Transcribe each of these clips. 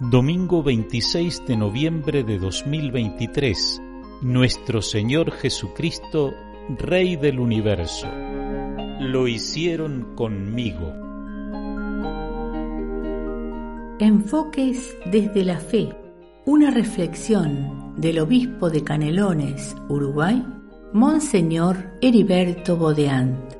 Domingo 26 de noviembre de 2023. Nuestro Señor Jesucristo, Rey del Universo. Lo hicieron conmigo. Enfoques desde la fe. Una reflexión del obispo de Canelones, Uruguay, Monseñor Heriberto Bodeant.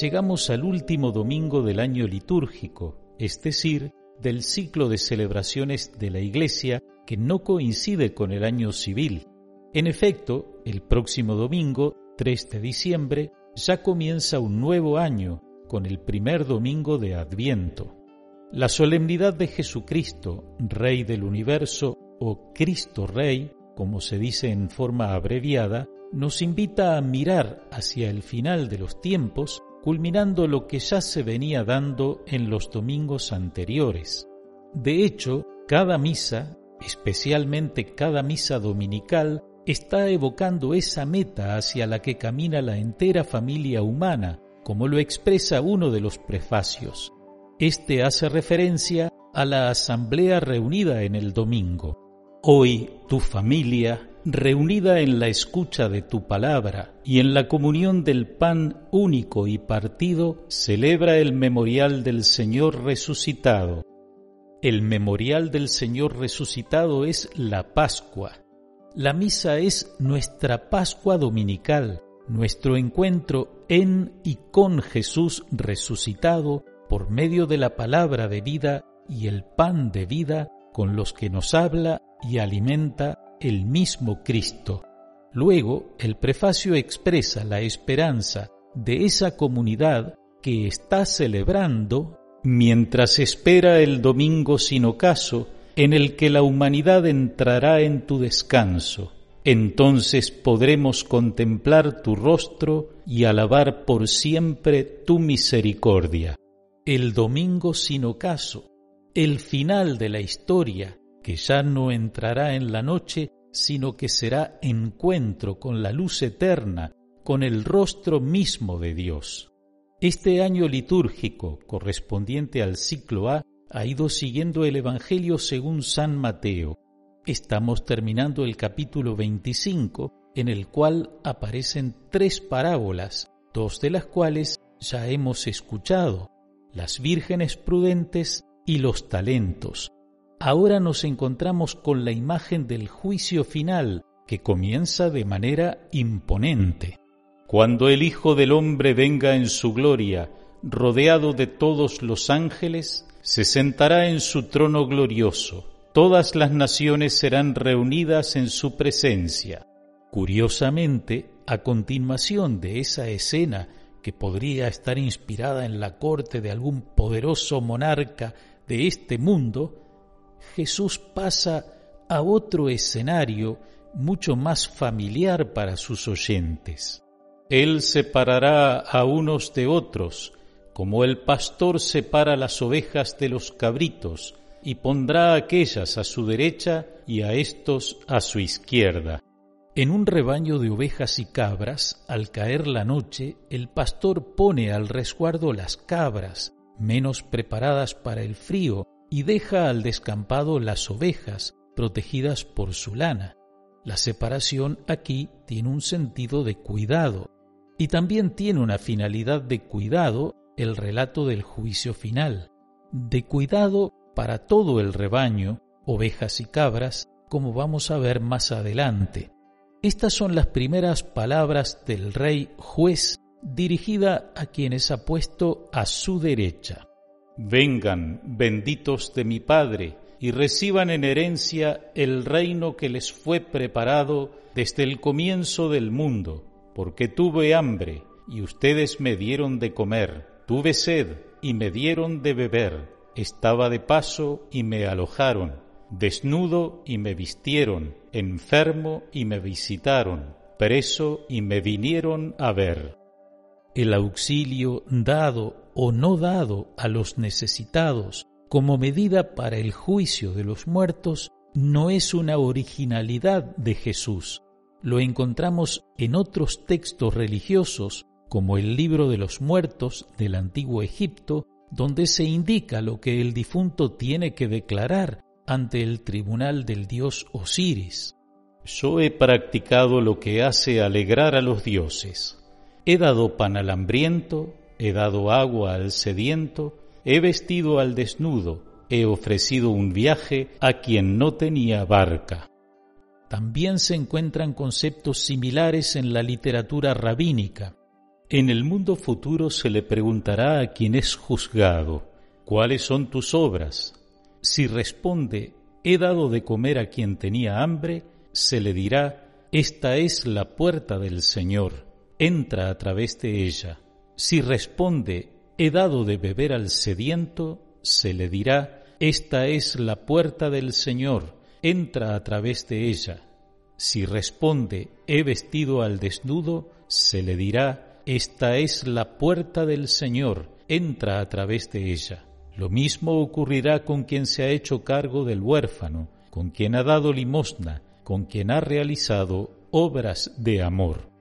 Llegamos al último domingo del año litúrgico es decir, del ciclo de celebraciones de la Iglesia que no coincide con el año civil. En efecto, el próximo domingo, 3 de diciembre, ya comienza un nuevo año con el primer domingo de Adviento. La solemnidad de Jesucristo, Rey del universo o Cristo Rey, como se dice en forma abreviada, nos invita a mirar hacia el final de los tiempos culminando lo que ya se venía dando en los domingos anteriores. De hecho, cada misa, especialmente cada misa dominical, está evocando esa meta hacia la que camina la entera familia humana, como lo expresa uno de los prefacios. Este hace referencia a la asamblea reunida en el domingo. Hoy tu familia reunida en la escucha de tu palabra y en la comunión del pan único y partido, celebra el memorial del Señor resucitado. El memorial del Señor resucitado es la Pascua. La misa es nuestra Pascua dominical, nuestro encuentro en y con Jesús resucitado por medio de la palabra de vida y el pan de vida con los que nos habla y alimenta el mismo Cristo. Luego, el prefacio expresa la esperanza de esa comunidad que está celebrando mientras espera el domingo sin ocaso en el que la humanidad entrará en tu descanso. Entonces podremos contemplar tu rostro y alabar por siempre tu misericordia. El domingo sin ocaso, el final de la historia, que ya no entrará en la noche, sino que será encuentro con la luz eterna, con el rostro mismo de Dios. Este año litúrgico, correspondiente al ciclo A, ha ido siguiendo el Evangelio según San Mateo. Estamos terminando el capítulo 25, en el cual aparecen tres parábolas, dos de las cuales ya hemos escuchado, las vírgenes prudentes y los talentos, ahora nos encontramos con la imagen del juicio final que comienza de manera imponente. Cuando el Hijo del Hombre venga en su gloria, rodeado de todos los ángeles, se sentará en su trono glorioso. Todas las naciones serán reunidas en su presencia. Curiosamente, a continuación de esa escena que podría estar inspirada en la corte de algún poderoso monarca de este mundo, Jesús pasa a otro escenario mucho más familiar para sus oyentes. Él separará a unos de otros, como el pastor separa las ovejas de los cabritos, y pondrá a aquellas a su derecha y a estos a su izquierda. En un rebaño de ovejas y cabras, al caer la noche, el pastor pone al resguardo las cabras, menos preparadas para el frío, y deja al descampado las ovejas, protegidas por su lana. La separación aquí tiene un sentido de cuidado y también tiene una finalidad de cuidado el relato del juicio final, de cuidado para todo el rebaño, ovejas y cabras, como vamos a ver más adelante. Estas son las primeras palabras del rey juez dirigida a quienes ha puesto a su derecha. Vengan, benditos de mi Padre, y reciban en herencia el reino que les fue preparado desde el comienzo del mundo, porque tuve hambre, y ustedes me dieron de comer, tuve sed, y me dieron de beber, estaba de paso, y me alojaron, desnudo, y me vistieron, enfermo, y me visitaron, preso, y me vinieron a ver. El auxilio dado o no dado a los necesitados como medida para el juicio de los muertos no es una originalidad de Jesús. Lo encontramos en otros textos religiosos, como el libro de los muertos del antiguo Egipto, donde se indica lo que el difunto tiene que declarar ante el tribunal del dios Osiris. Yo he practicado lo que hace alegrar a los dioses. He dado pan al hambriento, he dado agua al sediento, he vestido al desnudo, he ofrecido un viaje a quien no tenía barca. También se encuentran conceptos similares en la literatura rabínica. En el mundo futuro se le preguntará a quien es juzgado, ¿cuáles son tus obras? Si responde, he dado de comer a quien tenía hambre, se le dirá, esta es la puerta del Señor, entra a través de ella. Si responde, he dado de beber al sediento, se le dirá, esta es la puerta del Señor, entra a través de ella. Si responde, he vestido al desnudo, se le dirá, esta es la puerta del Señor, entra a través de ella. Lo mismo ocurrirá con quien se ha hecho cargo del huérfano, con quien ha dado limosna, con quien ha realizado obras de amor.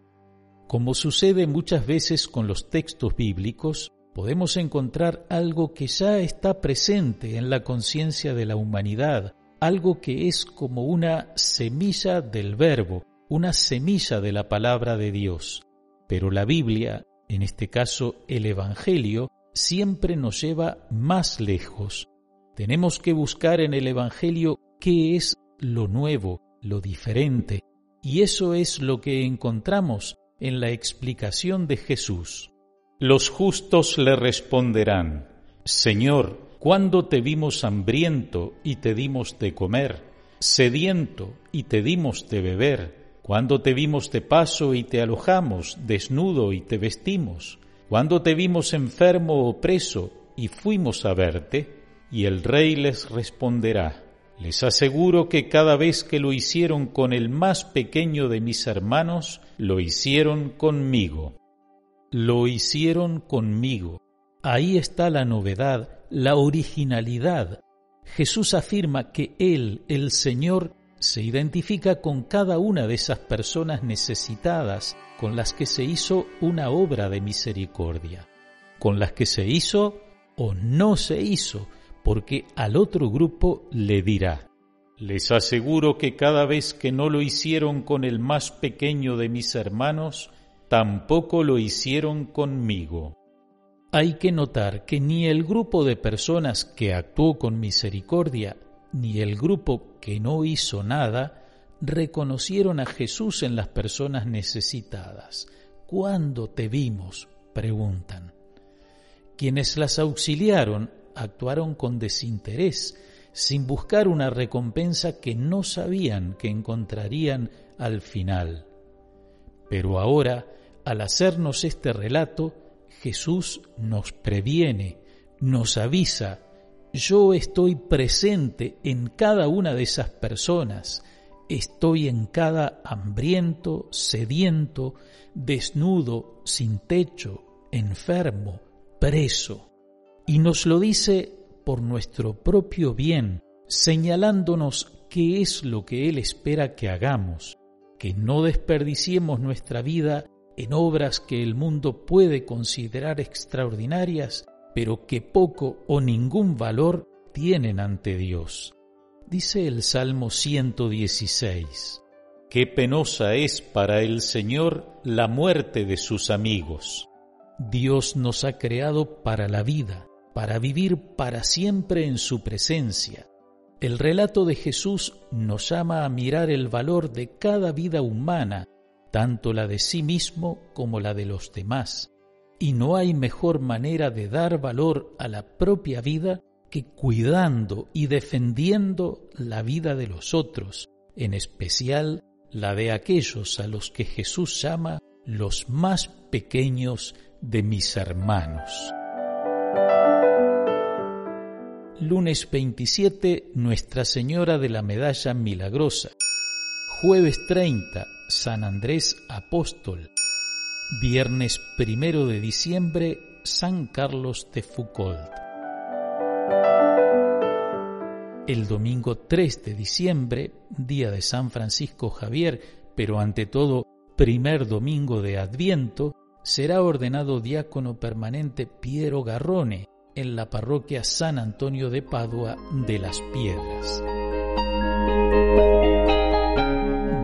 Como sucede muchas veces con los textos bíblicos, podemos encontrar algo que ya está presente en la conciencia de la humanidad, algo que es como una semilla del verbo, una semilla de la palabra de Dios. Pero la Biblia, en este caso el Evangelio, siempre nos lleva más lejos. Tenemos que buscar en el Evangelio qué es lo nuevo, lo diferente, y eso es lo que encontramos en la explicación de Jesús. Los justos le responderán, Señor, ¿cuándo te vimos hambriento y te dimos de comer, sediento y te dimos de beber? Cuando te vimos de paso y te alojamos, desnudo y te vestimos, cuando te vimos enfermo o preso y fuimos a verte, y el rey les responderá, les aseguro que cada vez que lo hicieron con el más pequeño de mis hermanos, lo hicieron conmigo. Lo hicieron conmigo. Ahí está la novedad, la originalidad. Jesús afirma que Él, el Señor, se identifica con cada una de esas personas necesitadas con las que se hizo una obra de misericordia, con las que se hizo o no se hizo, porque al otro grupo le dirá, les aseguro que cada vez que no lo hicieron con el más pequeño de mis hermanos, tampoco lo hicieron conmigo. Hay que notar que ni el grupo de personas que actuó con misericordia ni el grupo que no hizo nada reconocieron a Jesús en las personas necesitadas. ¿Cuándo te vimos? preguntan. Quienes las auxiliaron actuaron con desinterés, sin buscar una recompensa que no sabían que encontrarían al final. Pero ahora, al hacernos este relato, Jesús nos previene, nos avisa yo estoy presente en cada una de esas personas, estoy en cada hambriento, sediento, desnudo, sin techo, enfermo, preso. Y nos lo dice por nuestro propio bien, señalándonos qué es lo que Él espera que hagamos, que no desperdiciemos nuestra vida en obras que el mundo puede considerar extraordinarias, pero que poco o ningún valor tienen ante Dios. Dice el Salmo 116, Qué penosa es para el Señor la muerte de sus amigos. Dios nos ha creado para la vida, para vivir para siempre en su presencia. El relato de Jesús nos llama a mirar el valor de cada vida humana, tanto la de sí mismo como la de los demás y no hay mejor manera de dar valor a la propia vida que cuidando y defendiendo la vida de los otros, en especial la de aquellos a los que Jesús llama los más pequeños de mis hermanos. Lunes 27, Nuestra Señora de la Medalla Milagrosa. Jueves 30, San Andrés Apóstol. Viernes primero de diciembre, San Carlos de Foucault. El domingo 3 de diciembre, día de San Francisco Javier, pero ante todo primer domingo de Adviento, será ordenado diácono permanente Piero Garrone, en la parroquia San Antonio de Padua de las Piedras.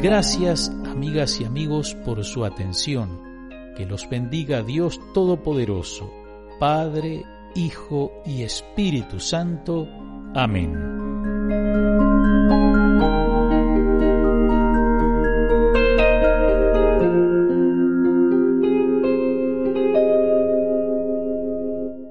Gracias amigas y amigos por su atención. Que los bendiga Dios Todopoderoso, Padre, Hijo y Espíritu Santo. Amén.